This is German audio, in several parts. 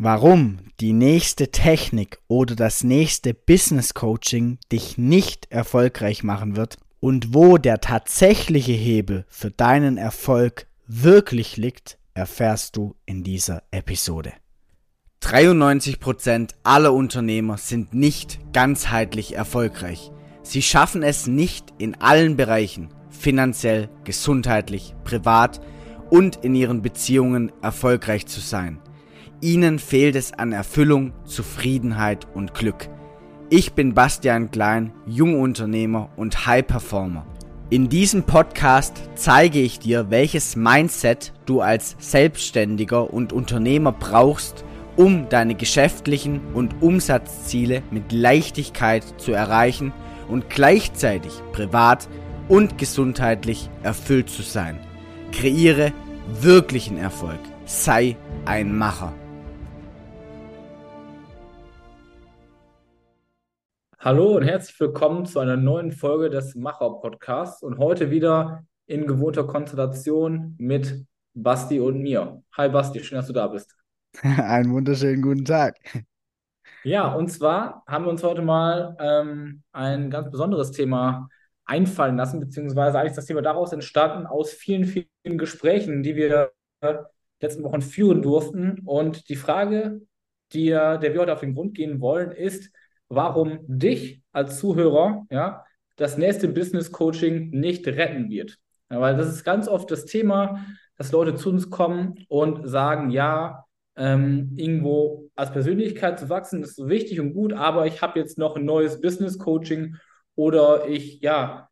Warum die nächste Technik oder das nächste Business Coaching dich nicht erfolgreich machen wird und wo der tatsächliche Hebel für deinen Erfolg wirklich liegt, erfährst du in dieser Episode. 93% aller Unternehmer sind nicht ganzheitlich erfolgreich. Sie schaffen es nicht in allen Bereichen, finanziell, gesundheitlich, privat und in ihren Beziehungen erfolgreich zu sein. Ihnen fehlt es an Erfüllung, Zufriedenheit und Glück. Ich bin Bastian Klein, Jungunternehmer und High Performer. In diesem Podcast zeige ich dir, welches Mindset du als Selbstständiger und Unternehmer brauchst, um deine geschäftlichen und Umsatzziele mit Leichtigkeit zu erreichen und gleichzeitig privat und gesundheitlich erfüllt zu sein. Kreiere wirklichen Erfolg. Sei ein Macher. Hallo und herzlich willkommen zu einer neuen Folge des Macher Podcasts und heute wieder in gewohnter Konstellation mit Basti und mir. Hi Basti, schön, dass du da bist. Einen wunderschönen guten Tag. Ja, und zwar haben wir uns heute mal ähm, ein ganz besonderes Thema einfallen lassen, beziehungsweise eigentlich ist das Thema daraus entstanden aus vielen, vielen Gesprächen, die wir äh, letzten Wochen führen durften. Und die Frage, die, der wir heute auf den Grund gehen wollen, ist, warum dich als Zuhörer ja, das nächste Business Coaching nicht retten wird. Ja, weil das ist ganz oft das Thema, dass Leute zu uns kommen und sagen, ja, ähm, irgendwo als Persönlichkeit zu wachsen, ist wichtig und gut, aber ich habe jetzt noch ein neues Business Coaching oder ich, ja,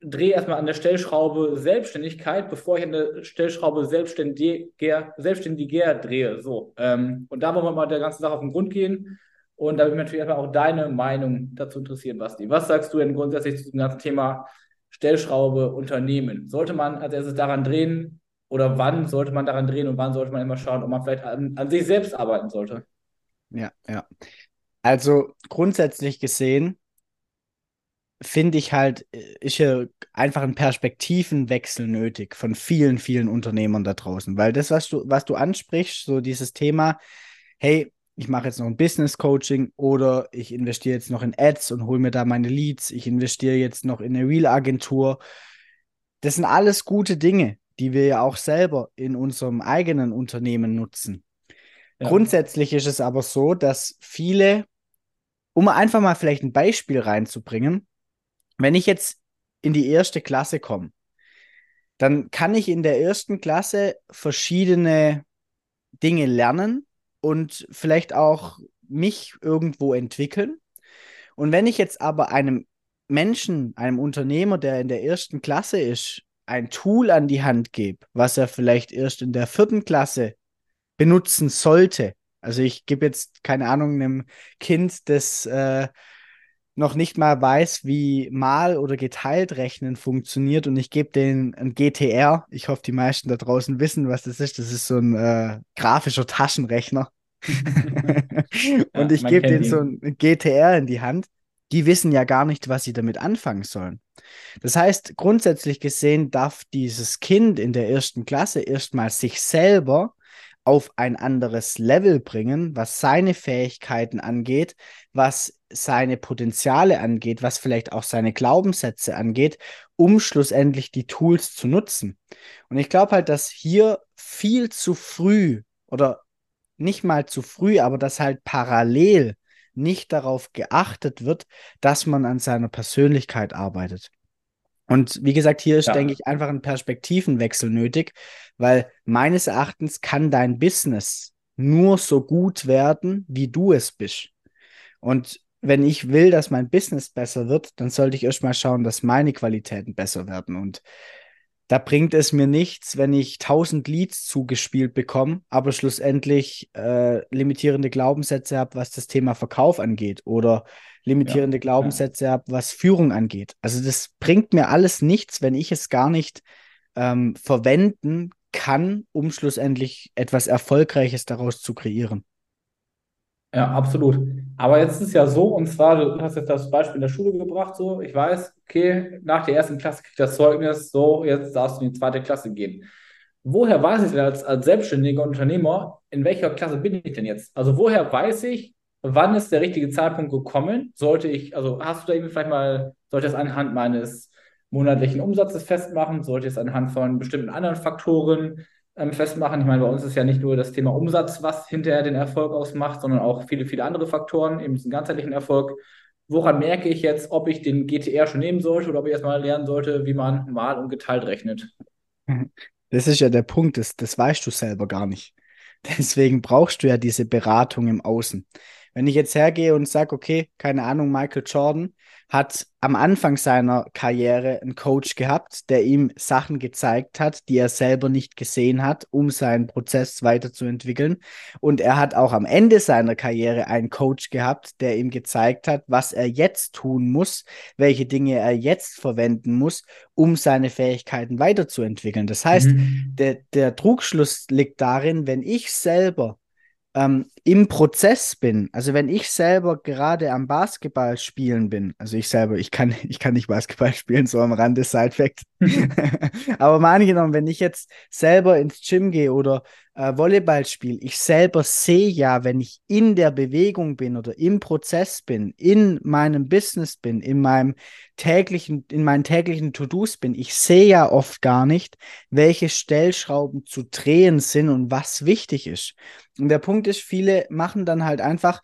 drehe erstmal an der Stellschraube Selbstständigkeit, bevor ich an der Stellschraube Selbstständiger, Selbstständiger drehe. So. Ähm, und da wollen wir mal der ganzen Sache auf den Grund gehen und da würde mich natürlich erstmal auch deine Meinung dazu interessieren, Basti. Was sagst du denn grundsätzlich zu dem ganzen Thema Stellschraube Unternehmen? Sollte man als erstes daran drehen oder wann sollte man daran drehen und wann sollte man immer schauen, ob man vielleicht an, an sich selbst arbeiten sollte? Ja, ja. Also grundsätzlich gesehen finde ich halt, ist hier einfach ein Perspektivenwechsel nötig von vielen, vielen Unternehmern da draußen. Weil das, was du, was du ansprichst, so dieses Thema, hey, ich mache jetzt noch ein Business Coaching oder ich investiere jetzt noch in Ads und hole mir da meine Leads. Ich investiere jetzt noch in eine Real-Agentur. Das sind alles gute Dinge, die wir ja auch selber in unserem eigenen Unternehmen nutzen. Ja. Grundsätzlich ist es aber so, dass viele, um einfach mal vielleicht ein Beispiel reinzubringen, wenn ich jetzt in die erste Klasse komme, dann kann ich in der ersten Klasse verschiedene Dinge lernen, und vielleicht auch mich irgendwo entwickeln. Und wenn ich jetzt aber einem Menschen, einem Unternehmer, der in der ersten Klasse ist, ein Tool an die Hand gebe, was er vielleicht erst in der vierten Klasse benutzen sollte. Also ich gebe jetzt, keine Ahnung, einem Kind, das äh, noch nicht mal weiß, wie mal oder geteilt rechnen funktioniert und ich gebe denen ein GTR. Ich hoffe, die meisten da draußen wissen, was das ist. Das ist so ein äh, grafischer Taschenrechner. und ich gebe denen so ein GTR in die Hand. Die wissen ja gar nicht, was sie damit anfangen sollen. Das heißt, grundsätzlich gesehen darf dieses Kind in der ersten Klasse erstmal sich selber auf ein anderes Level bringen, was seine Fähigkeiten angeht, was seine Potenziale angeht, was vielleicht auch seine Glaubenssätze angeht, um schlussendlich die Tools zu nutzen. Und ich glaube halt, dass hier viel zu früh oder nicht mal zu früh, aber dass halt parallel nicht darauf geachtet wird, dass man an seiner Persönlichkeit arbeitet. Und wie gesagt, hier ist, ja. denke ich, einfach ein Perspektivenwechsel nötig, weil meines Erachtens kann dein Business nur so gut werden, wie du es bist. Und wenn ich will, dass mein Business besser wird, dann sollte ich erstmal schauen, dass meine Qualitäten besser werden. Und da bringt es mir nichts, wenn ich 1000 Leads zugespielt bekomme, aber schlussendlich äh, limitierende Glaubenssätze habe, was das Thema Verkauf angeht oder limitierende ja, Glaubenssätze ja. habe, was Führung angeht. Also das bringt mir alles nichts, wenn ich es gar nicht ähm, verwenden kann, um schlussendlich etwas Erfolgreiches daraus zu kreieren. Ja, absolut. Aber jetzt ist es ja so, und zwar, du hast jetzt das Beispiel in der Schule gebracht, so, ich weiß, okay, nach der ersten Klasse krieg ich das Zeugnis, so, jetzt darfst du in die zweite Klasse gehen. Woher weiß ich denn als, als selbstständiger Unternehmer, in welcher Klasse bin ich denn jetzt? Also woher weiß ich, wann ist der richtige Zeitpunkt gekommen? Sollte ich, also hast du da irgendwie vielleicht mal, sollte ich das anhand meines monatlichen Umsatzes festmachen? Sollte ich es anhand von bestimmten anderen Faktoren ähm, festmachen? Ich meine, bei uns ist ja nicht nur das Thema Umsatz, was hinterher den Erfolg ausmacht, sondern auch viele, viele andere Faktoren, eben diesen ganzheitlichen Erfolg. Woran merke ich jetzt, ob ich den GTR schon nehmen sollte oder ob ich erstmal lernen sollte, wie man mal und geteilt rechnet? Das ist ja der Punkt, das, das weißt du selber gar nicht. Deswegen brauchst du ja diese Beratung im Außen. Wenn ich jetzt hergehe und sage, okay, keine Ahnung, Michael Jordan hat am Anfang seiner Karriere einen Coach gehabt, der ihm Sachen gezeigt hat, die er selber nicht gesehen hat, um seinen Prozess weiterzuentwickeln. Und er hat auch am Ende seiner Karriere einen Coach gehabt, der ihm gezeigt hat, was er jetzt tun muss, welche Dinge er jetzt verwenden muss, um seine Fähigkeiten weiterzuentwickeln. Das heißt, mhm. der, der Trugschluss liegt darin, wenn ich selber ähm, im Prozess bin, also wenn ich selber gerade am Basketball spielen bin, also ich selber, ich kann, ich kann nicht Basketball spielen, so am Rande Side-Fact. Aber mal angenommen, wenn ich jetzt selber ins Gym gehe oder äh, Volleyball spiele, ich selber sehe ja, wenn ich in der Bewegung bin oder im Prozess bin, in meinem Business bin, in meinem täglichen, in meinen täglichen To-Dos bin, ich sehe ja oft gar nicht, welche Stellschrauben zu drehen sind und was wichtig ist. Und der Punkt ist, viele machen dann halt einfach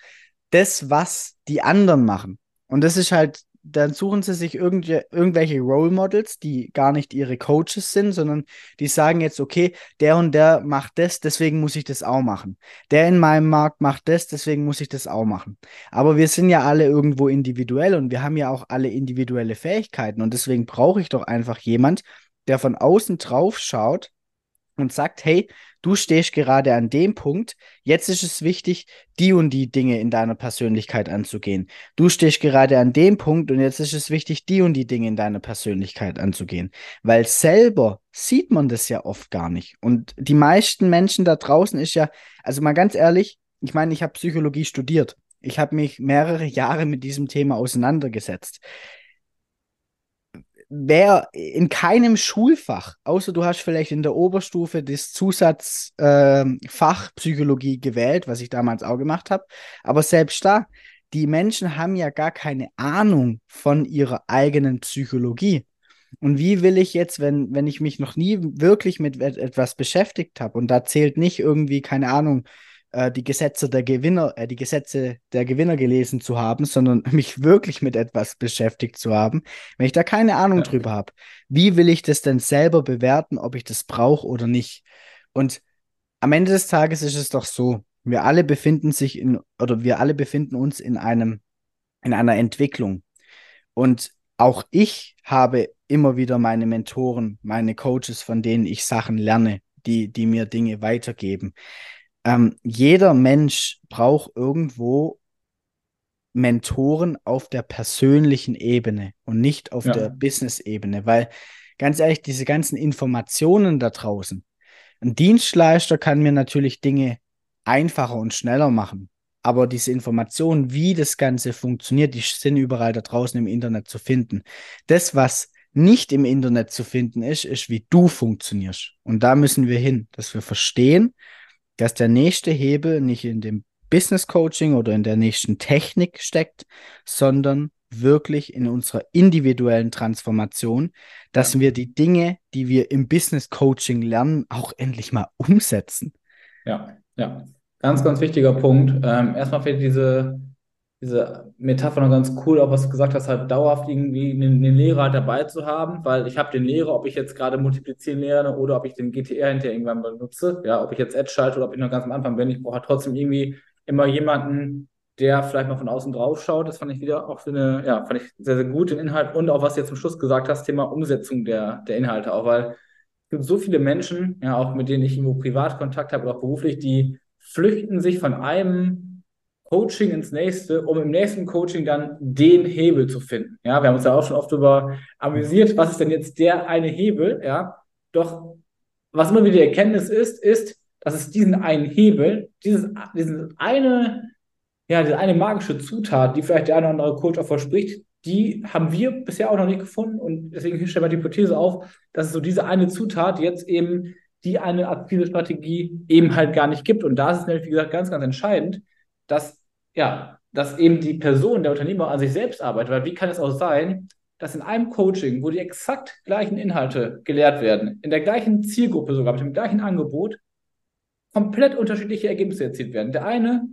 das, was die anderen machen. Und das ist halt dann suchen sie sich irgendw irgendwelche Role Models, die gar nicht ihre Coaches sind, sondern die sagen jetzt, okay, der und der macht das, deswegen muss ich das auch machen. Der in meinem Markt macht das, deswegen muss ich das auch machen. Aber wir sind ja alle irgendwo individuell und wir haben ja auch alle individuelle Fähigkeiten und deswegen brauche ich doch einfach jemand, der von außen drauf schaut und sagt, hey, du stehst gerade an dem Punkt, jetzt ist es wichtig, die und die Dinge in deiner Persönlichkeit anzugehen. Du stehst gerade an dem Punkt und jetzt ist es wichtig, die und die Dinge in deiner Persönlichkeit anzugehen. Weil selber sieht man das ja oft gar nicht. Und die meisten Menschen da draußen ist ja, also mal ganz ehrlich, ich meine, ich habe Psychologie studiert. Ich habe mich mehrere Jahre mit diesem Thema auseinandergesetzt wäre in keinem Schulfach, außer du hast vielleicht in der Oberstufe das Zusatzfach äh, Psychologie gewählt, was ich damals auch gemacht habe, aber selbst da, die Menschen haben ja gar keine Ahnung von ihrer eigenen Psychologie. Und wie will ich jetzt, wenn, wenn ich mich noch nie wirklich mit etwas beschäftigt habe und da zählt nicht irgendwie, keine Ahnung, äh, die Gesetze der Gewinner, äh, die Gesetze der Gewinner gelesen zu haben, sondern mich wirklich mit etwas beschäftigt zu haben, wenn ich da keine Ahnung ja. drüber habe, wie will ich das denn selber bewerten, ob ich das brauche oder nicht? Und am Ende des Tages ist es doch so, wir alle befinden sich in, oder wir alle befinden uns in einem, in einer Entwicklung. Und auch ich habe immer wieder meine Mentoren, meine Coaches, von denen ich Sachen lerne, die, die mir Dinge weitergeben ähm, jeder Mensch braucht irgendwo Mentoren auf der persönlichen Ebene und nicht auf ja. der Business-Ebene, weil ganz ehrlich, diese ganzen Informationen da draußen, ein Dienstleister kann mir natürlich Dinge einfacher und schneller machen, aber diese Informationen, wie das Ganze funktioniert, die sind überall da draußen im Internet zu finden. Das, was nicht im Internet zu finden ist, ist, wie du funktionierst. Und da müssen wir hin, dass wir verstehen, dass der nächste Hebel nicht in dem Business Coaching oder in der nächsten Technik steckt, sondern wirklich in unserer individuellen Transformation, dass ja. wir die Dinge, die wir im Business Coaching lernen, auch endlich mal umsetzen. Ja, ja. Ganz, ganz wichtiger Punkt. Ähm, erstmal fehlt diese diese Metapher noch ganz cool, auch was du gesagt hast, halt dauerhaft irgendwie einen, einen Lehrer dabei zu haben, weil ich habe den Lehrer, ob ich jetzt gerade multiplizieren lerne oder ob ich den GTR hinterher irgendwann benutze, ja, ob ich jetzt Edge schalte oder ob ich noch ganz am Anfang bin, ich brauche halt trotzdem irgendwie immer jemanden, der vielleicht mal von außen drauf schaut. Das fand ich wieder auch so eine, ja, fand ich sehr, sehr gut, den Inhalt und auch was du jetzt zum Schluss gesagt hast, Thema Umsetzung der, der Inhalte auch, weil es gibt so viele Menschen, ja, auch mit denen ich irgendwo privat Kontakt habe oder auch beruflich, die flüchten sich von einem Coaching ins nächste, um im nächsten Coaching dann den Hebel zu finden. Ja, wir haben uns ja auch schon oft darüber amüsiert, was ist denn jetzt der eine Hebel, ja. Doch was immer wieder die Erkenntnis ist, ist, dass es diesen einen Hebel, dieses, dieses eine, ja, diese eine magische Zutat, die vielleicht der eine oder andere Coach auch verspricht, die haben wir bisher auch noch nicht gefunden und deswegen stellen wir die Hypothese auf, dass es so diese eine Zutat jetzt eben die eine Akquise-Strategie eben halt gar nicht gibt. Und da ist es nämlich, wie gesagt, ganz, ganz entscheidend, dass, ja, dass eben die Person, der Unternehmer an sich selbst arbeitet. Weil wie kann es auch sein, dass in einem Coaching, wo die exakt gleichen Inhalte gelehrt werden, in der gleichen Zielgruppe sogar, mit dem gleichen Angebot, komplett unterschiedliche Ergebnisse erzielt werden. Der eine,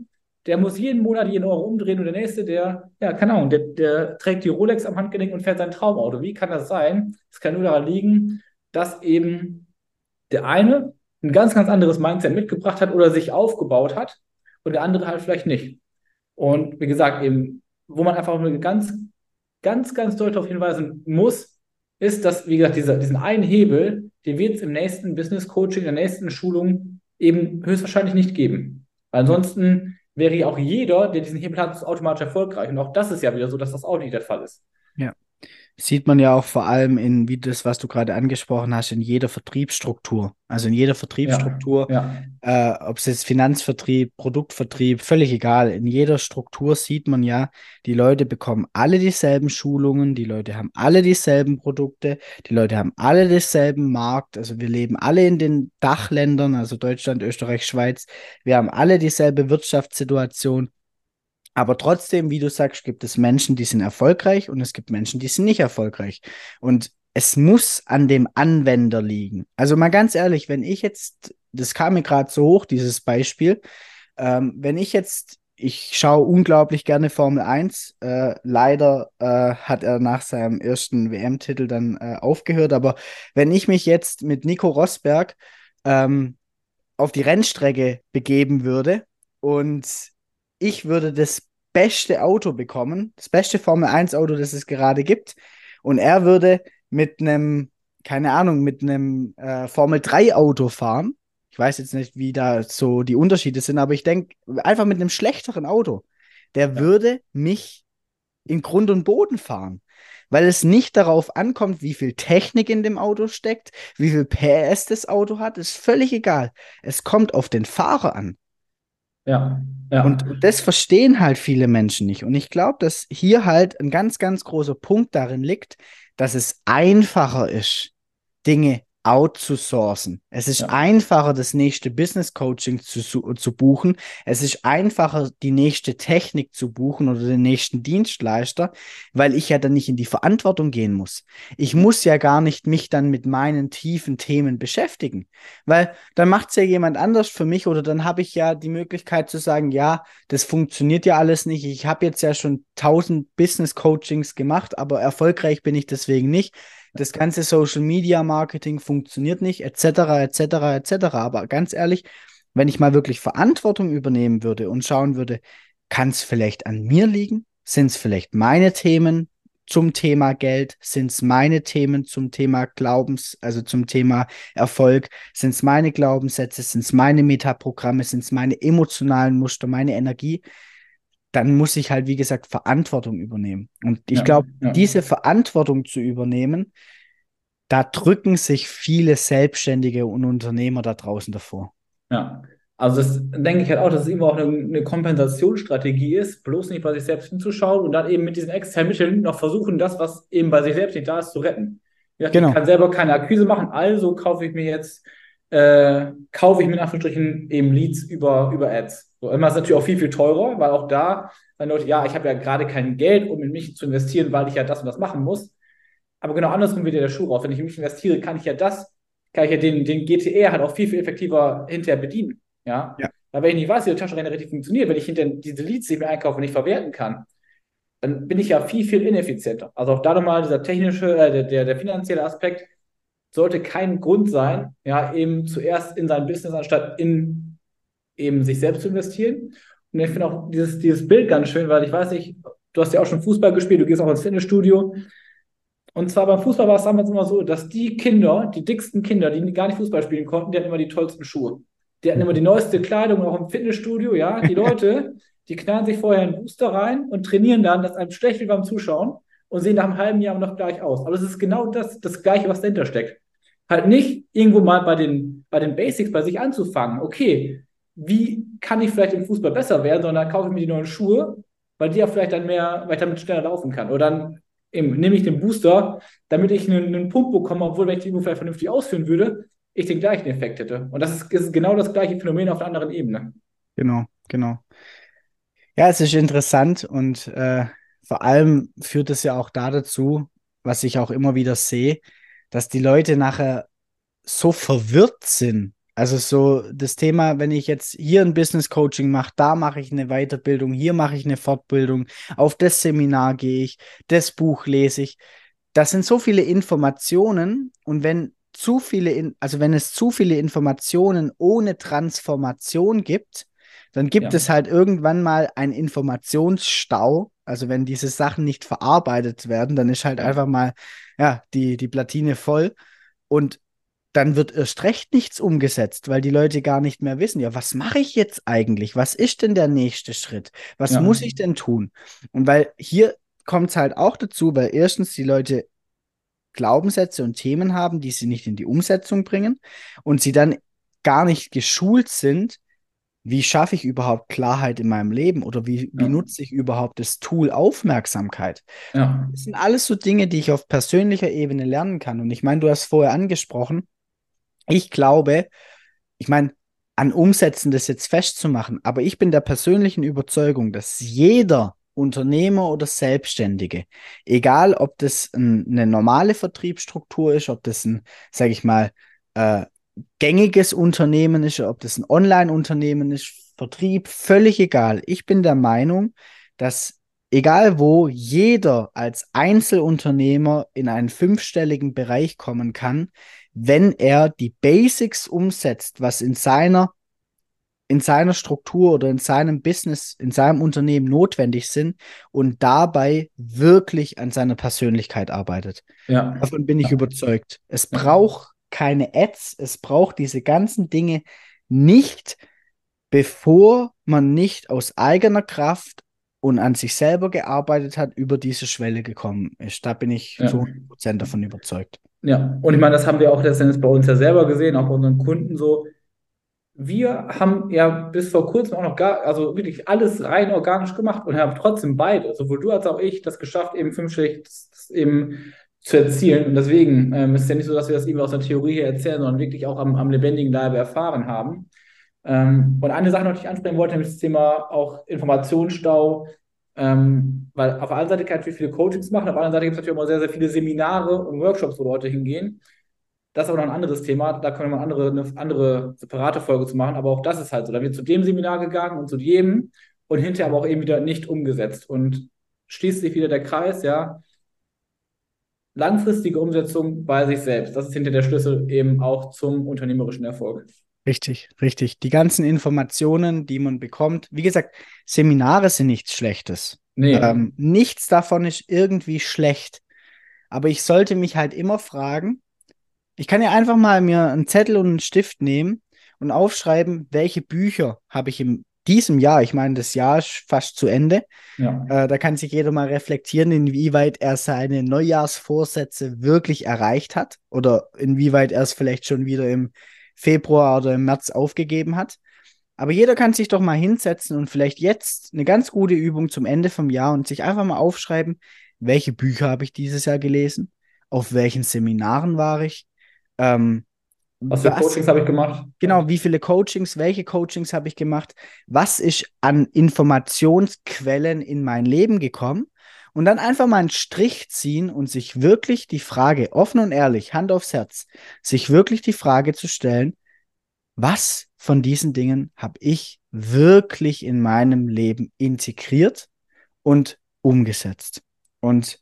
der muss jeden Monat jeden Euro umdrehen und der nächste, der, ja, keine Ahnung, der, der trägt die Rolex am Handgelenk und fährt sein Traumauto. Wie kann das sein? Es kann nur daran liegen, dass eben der eine ein ganz, ganz anderes Mindset mitgebracht hat oder sich aufgebaut hat und der andere halt vielleicht nicht. Und wie gesagt, eben, wo man einfach ganz, ganz, ganz deutlich darauf hinweisen muss, ist, dass, wie gesagt, dieser, diesen einen Hebel, den wird es im nächsten Business Coaching, in der nächsten Schulung eben höchstwahrscheinlich nicht geben. Weil ansonsten wäre ja auch jeder, der diesen Hebel hat, automatisch erfolgreich. Und auch das ist ja wieder so, dass das auch nicht der Fall ist. Ja. Sieht man ja auch vor allem in, wie das, was du gerade angesprochen hast, in jeder Vertriebsstruktur. Also in jeder Vertriebsstruktur, ja, ja. Äh, ob es jetzt Finanzvertrieb, Produktvertrieb, völlig egal. In jeder Struktur sieht man ja, die Leute bekommen alle dieselben Schulungen, die Leute haben alle dieselben Produkte, die Leute haben alle denselben Markt. Also wir leben alle in den Dachländern, also Deutschland, Österreich, Schweiz. Wir haben alle dieselbe Wirtschaftssituation. Aber trotzdem, wie du sagst, gibt es Menschen, die sind erfolgreich und es gibt Menschen, die sind nicht erfolgreich. Und es muss an dem Anwender liegen. Also mal ganz ehrlich, wenn ich jetzt, das kam mir gerade so hoch, dieses Beispiel, ähm, wenn ich jetzt, ich schaue unglaublich gerne Formel 1, äh, leider äh, hat er nach seinem ersten WM-Titel dann äh, aufgehört, aber wenn ich mich jetzt mit Nico Rosberg ähm, auf die Rennstrecke begeben würde und ich würde das beste Auto bekommen, das beste Formel 1 Auto, das es gerade gibt. Und er würde mit einem, keine Ahnung, mit einem äh, Formel 3 Auto fahren. Ich weiß jetzt nicht, wie da so die Unterschiede sind, aber ich denke, einfach mit einem schlechteren Auto, der ja. würde mich in Grund und Boden fahren. Weil es nicht darauf ankommt, wie viel Technik in dem Auto steckt, wie viel PS das Auto hat, ist völlig egal. Es kommt auf den Fahrer an. Ja, ja. Und das verstehen halt viele Menschen nicht. Und ich glaube, dass hier halt ein ganz, ganz großer Punkt darin liegt, dass es einfacher ist, Dinge outzusourcen. Es ist ja. einfacher, das nächste Business Coaching zu, zu buchen. Es ist einfacher, die nächste Technik zu buchen oder den nächsten Dienstleister, weil ich ja dann nicht in die Verantwortung gehen muss. Ich muss ja gar nicht mich dann mit meinen tiefen Themen beschäftigen, weil dann macht es ja jemand anders für mich oder dann habe ich ja die Möglichkeit zu sagen, ja, das funktioniert ja alles nicht. Ich habe jetzt ja schon tausend Business Coachings gemacht, aber erfolgreich bin ich deswegen nicht das ganze Social Media Marketing funktioniert nicht, etc., etc., etc. Aber ganz ehrlich, wenn ich mal wirklich Verantwortung übernehmen würde und schauen würde, kann es vielleicht an mir liegen? Sind es vielleicht meine Themen zum Thema Geld? Sind es meine Themen zum Thema Glaubens, also zum Thema Erfolg? Sind es meine Glaubenssätze? Sind es meine Metaprogramme? Sind es meine emotionalen Muster, meine Energie? Dann muss ich halt, wie gesagt, Verantwortung übernehmen. Und ich ja, glaube, ja. diese Verantwortung zu übernehmen, da drücken sich viele Selbstständige und Unternehmer da draußen davor. Ja, also das denke ich halt auch, dass es immer auch eine, eine Kompensationsstrategie ist, bloß nicht bei sich selbst hinzuschauen und dann eben mit diesen externen Mitteln noch versuchen, das, was eben bei sich selbst nicht da ist, zu retten. Ja, genau. Ich kann selber keine Akquise machen, also kaufe ich mir jetzt, äh, kaufe ich mir in Anführungsstrichen eben Leads über, über Ads. So, immer ist natürlich auch viel, viel teurer, weil auch da sagen Leute, ja, ich habe ja gerade kein Geld, um in mich zu investieren, weil ich ja das und das machen muss. Aber genau andersrum wird ja der Schuh raus. Wenn ich in mich investiere, kann ich ja das, kann ich ja den, den GTR halt auch viel, viel effektiver hinterher bedienen. Ja. ja. Weil wenn ich nicht weiß, wie der Taschenrechner richtig funktioniert, wenn ich hinterher diese Leads, die ich mir einkaufe, nicht verwerten kann, dann bin ich ja viel, viel ineffizienter. Also auch da nochmal dieser technische, äh, der, der, der finanzielle Aspekt sollte kein Grund sein, ja, eben zuerst in sein Business anstatt in eben sich selbst zu investieren. Und ich finde auch dieses, dieses Bild ganz schön, weil ich weiß nicht, du hast ja auch schon Fußball gespielt, du gehst auch ins Fitnessstudio. Und zwar beim Fußball war es damals immer so, dass die Kinder, die dicksten Kinder, die gar nicht Fußball spielen konnten, die hatten immer die tollsten Schuhe. Die hatten immer die neueste Kleidung, auch im Fitnessstudio, ja. Die Leute, die knallen sich vorher einen Booster rein und trainieren dann, dass einem schlecht wie beim Zuschauen und sehen nach einem halben Jahr noch gleich aus. Aber es ist genau das, das Gleiche, was dahinter steckt. Halt nicht irgendwo mal bei den, bei den Basics bei sich anzufangen. Okay, wie kann ich vielleicht im Fußball besser werden, sondern kaufe ich mir die neuen Schuhe, weil die ja vielleicht dann mehr, weil ich damit schneller laufen kann. Oder dann eben, nehme ich den Booster, damit ich einen, einen Punkt bekomme, obwohl wenn ich die Übung vernünftig ausführen würde, ich den gleichen Effekt hätte. Und das ist, ist genau das gleiche Phänomen auf einer anderen Ebene. Genau, genau. Ja, es ist interessant und äh, vor allem führt es ja auch da dazu, was ich auch immer wieder sehe, dass die Leute nachher so verwirrt sind. Also so das Thema, wenn ich jetzt hier ein Business Coaching mache, da mache ich eine Weiterbildung, hier mache ich eine Fortbildung, auf das Seminar gehe ich, das Buch lese ich. Das sind so viele Informationen und wenn zu viele, also wenn es zu viele Informationen ohne Transformation gibt, dann gibt ja. es halt irgendwann mal einen Informationsstau. Also wenn diese Sachen nicht verarbeitet werden, dann ist halt einfach mal ja, die, die Platine voll. Und dann wird erst recht nichts umgesetzt, weil die Leute gar nicht mehr wissen, ja, was mache ich jetzt eigentlich? Was ist denn der nächste Schritt? Was ja. muss ich denn tun? Und weil hier kommt es halt auch dazu, weil erstens die Leute Glaubenssätze und Themen haben, die sie nicht in die Umsetzung bringen und sie dann gar nicht geschult sind, wie schaffe ich überhaupt Klarheit in meinem Leben oder wie, wie ja. nutze ich überhaupt das Tool Aufmerksamkeit? Ja. Das sind alles so Dinge, die ich auf persönlicher Ebene lernen kann. Und ich meine, du hast vorher angesprochen, ich glaube, ich meine, an Umsetzen das jetzt festzumachen, aber ich bin der persönlichen Überzeugung, dass jeder Unternehmer oder Selbstständige, egal ob das ein, eine normale Vertriebsstruktur ist, ob das ein, sage ich mal, äh, gängiges Unternehmen ist, ob das ein Online-Unternehmen ist, Vertrieb, völlig egal. Ich bin der Meinung, dass egal wo jeder als Einzelunternehmer in einen fünfstelligen Bereich kommen kann, wenn er die Basics umsetzt, was in seiner in seiner Struktur oder in seinem Business, in seinem Unternehmen notwendig sind und dabei wirklich an seiner Persönlichkeit arbeitet. Ja. Davon bin ich ja. überzeugt. Es braucht keine Ads, es braucht diese ganzen Dinge nicht, bevor man nicht aus eigener Kraft und an sich selber gearbeitet hat, über diese Schwelle gekommen ist. Da bin ich ja. zu 100% davon überzeugt. Ja, und ich meine, das haben wir auch letztendlich bei uns ja selber gesehen, auch bei unseren Kunden so wir haben ja bis vor kurzem auch noch gar, also wirklich alles rein organisch gemacht und haben trotzdem beide, sowohl du als auch ich, das geschafft, eben fünfstellig eben zu erzielen. Und deswegen ähm, ist es ja nicht so, dass wir das irgendwie aus der Theorie her erzählen, sondern wirklich auch am, am lebendigen Leibe erfahren haben. Ähm, und eine Sache die ich ansprechen wollte, nämlich das Thema auch Informationsstau, ähm, weil auf der einen Seite kann ich viele Coachings machen, auf der anderen Seite gibt es natürlich auch mal sehr, sehr viele Seminare und Workshops, wo Leute hingehen. Das ist aber noch ein anderes Thema. Da können wir mal andere, eine andere separate Folge zu machen. Aber auch das ist halt so. Da wird zu dem Seminar gegangen und zu jedem und hinterher aber auch eben wieder nicht umgesetzt. Und schließt sich wieder der Kreis, ja. Langfristige Umsetzung bei sich selbst. Das ist hinter der Schlüssel eben auch zum unternehmerischen Erfolg. Richtig, richtig. Die ganzen Informationen, die man bekommt. Wie gesagt, Seminare sind nichts Schlechtes. Nee. Ähm, nichts davon ist irgendwie schlecht. Aber ich sollte mich halt immer fragen, ich kann ja einfach mal mir einen Zettel und einen Stift nehmen und aufschreiben, welche Bücher habe ich in diesem Jahr, ich meine, das Jahr ist fast zu Ende. Ja. Äh, da kann sich jeder mal reflektieren, inwieweit er seine Neujahrsvorsätze wirklich erreicht hat oder inwieweit er es vielleicht schon wieder im Februar oder im März aufgegeben hat. Aber jeder kann sich doch mal hinsetzen und vielleicht jetzt eine ganz gute Übung zum Ende vom Jahr und sich einfach mal aufschreiben, welche Bücher habe ich dieses Jahr gelesen, auf welchen Seminaren war ich, ähm, was für was, Coachings habe ich gemacht? Genau, wie viele Coachings, welche Coachings habe ich gemacht? Was ist an Informationsquellen in mein Leben gekommen? Und dann einfach mal einen Strich ziehen und sich wirklich die Frage, offen und ehrlich, Hand aufs Herz, sich wirklich die Frage zu stellen, was von diesen Dingen habe ich wirklich in meinem Leben integriert und umgesetzt? Und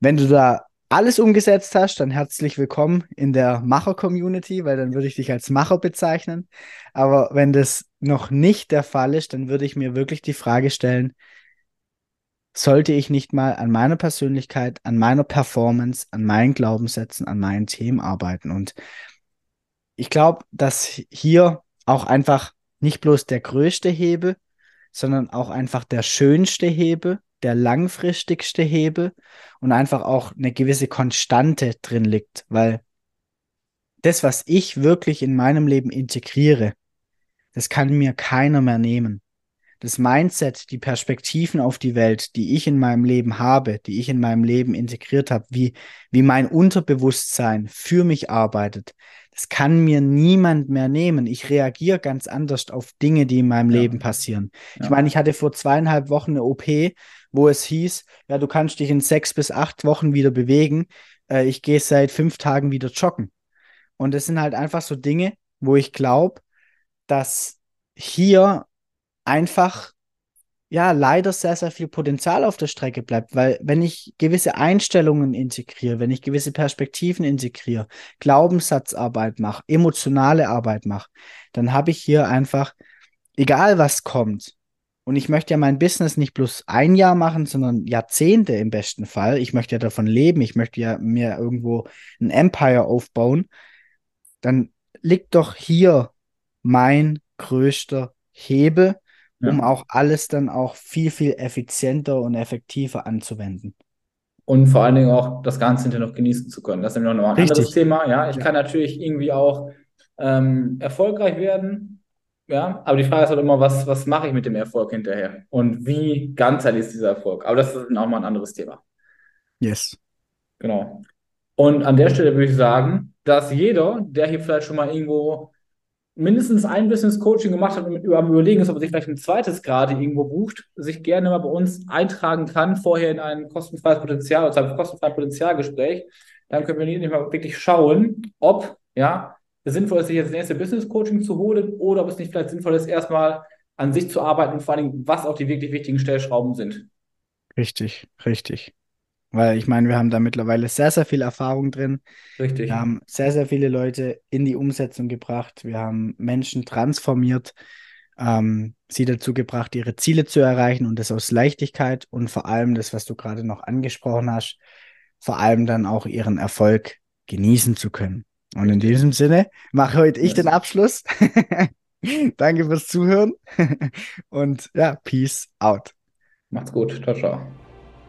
wenn du da alles umgesetzt hast, dann herzlich willkommen in der Macher-Community, weil dann würde ich dich als Macher bezeichnen. Aber wenn das noch nicht der Fall ist, dann würde ich mir wirklich die Frage stellen, sollte ich nicht mal an meiner Persönlichkeit, an meiner Performance, an meinen Glaubenssätzen, an meinen Themen arbeiten? Und ich glaube, dass hier auch einfach nicht bloß der größte Hebel, sondern auch einfach der schönste Hebel der langfristigste Hebel und einfach auch eine gewisse Konstante drin liegt, weil das, was ich wirklich in meinem Leben integriere, das kann mir keiner mehr nehmen. Das Mindset, die Perspektiven auf die Welt, die ich in meinem Leben habe, die ich in meinem Leben integriert habe, wie, wie mein Unterbewusstsein für mich arbeitet, Das kann mir niemand mehr nehmen. Ich reagiere ganz anders auf Dinge, die in meinem ja. Leben passieren. Ja. Ich meine, ich hatte vor zweieinhalb Wochen eine OP, wo es hieß, ja, du kannst dich in sechs bis acht Wochen wieder bewegen. Äh, ich gehe seit fünf Tagen wieder joggen. Und das sind halt einfach so Dinge, wo ich glaube, dass hier einfach ja leider sehr, sehr viel Potenzial auf der Strecke bleibt, weil wenn ich gewisse Einstellungen integriere, wenn ich gewisse Perspektiven integriere, Glaubenssatzarbeit mache, emotionale Arbeit mache, dann habe ich hier einfach, egal was kommt, und ich möchte ja mein Business nicht bloß ein Jahr machen, sondern Jahrzehnte im besten Fall. Ich möchte ja davon leben, ich möchte ja mir irgendwo ein Empire aufbauen. Dann liegt doch hier mein größter Hebel, um ja. auch alles dann auch viel, viel effizienter und effektiver anzuwenden. Und vor allen Dingen auch das Ganze hinterher noch genießen zu können. Das ist nämlich noch ein Richtig. anderes Thema. Ja, ich ja. kann natürlich irgendwie auch ähm, erfolgreich werden. Ja, aber die Frage ist halt immer, was, was mache ich mit dem Erfolg hinterher? Und wie ganzheitlich ist dieser Erfolg? Aber das ist auch mal ein anderes Thema. Yes. Genau. Und an der Stelle würde ich sagen, dass jeder, der hier vielleicht schon mal irgendwo mindestens ein Business Coaching gemacht hat und am Überlegen ist, ob er sich vielleicht ein zweites gerade irgendwo bucht, sich gerne mal bei uns eintragen kann, vorher in ein kostenfreies Potenzial, also ein kostenfreies Potenzialgespräch. Dann können wir nicht mal wirklich schauen, ob ja, es sinnvoll ist, sich jetzt das nächste Business Coaching zu holen oder ob es nicht vielleicht sinnvoll ist, erstmal an sich zu arbeiten und vor allen Dingen, was auch die wirklich wichtigen Stellschrauben sind. Richtig, richtig. Weil ich meine, wir haben da mittlerweile sehr, sehr viel Erfahrung drin. Richtig. Wir haben sehr, sehr viele Leute in die Umsetzung gebracht. Wir haben Menschen transformiert, ähm, sie dazu gebracht, ihre Ziele zu erreichen und das aus Leichtigkeit und vor allem das, was du gerade noch angesprochen hast, vor allem dann auch ihren Erfolg genießen zu können. Und in diesem Sinne mache heute ich den Abschluss. Danke fürs Zuhören und ja, Peace out. Macht's gut. Ciao, ciao.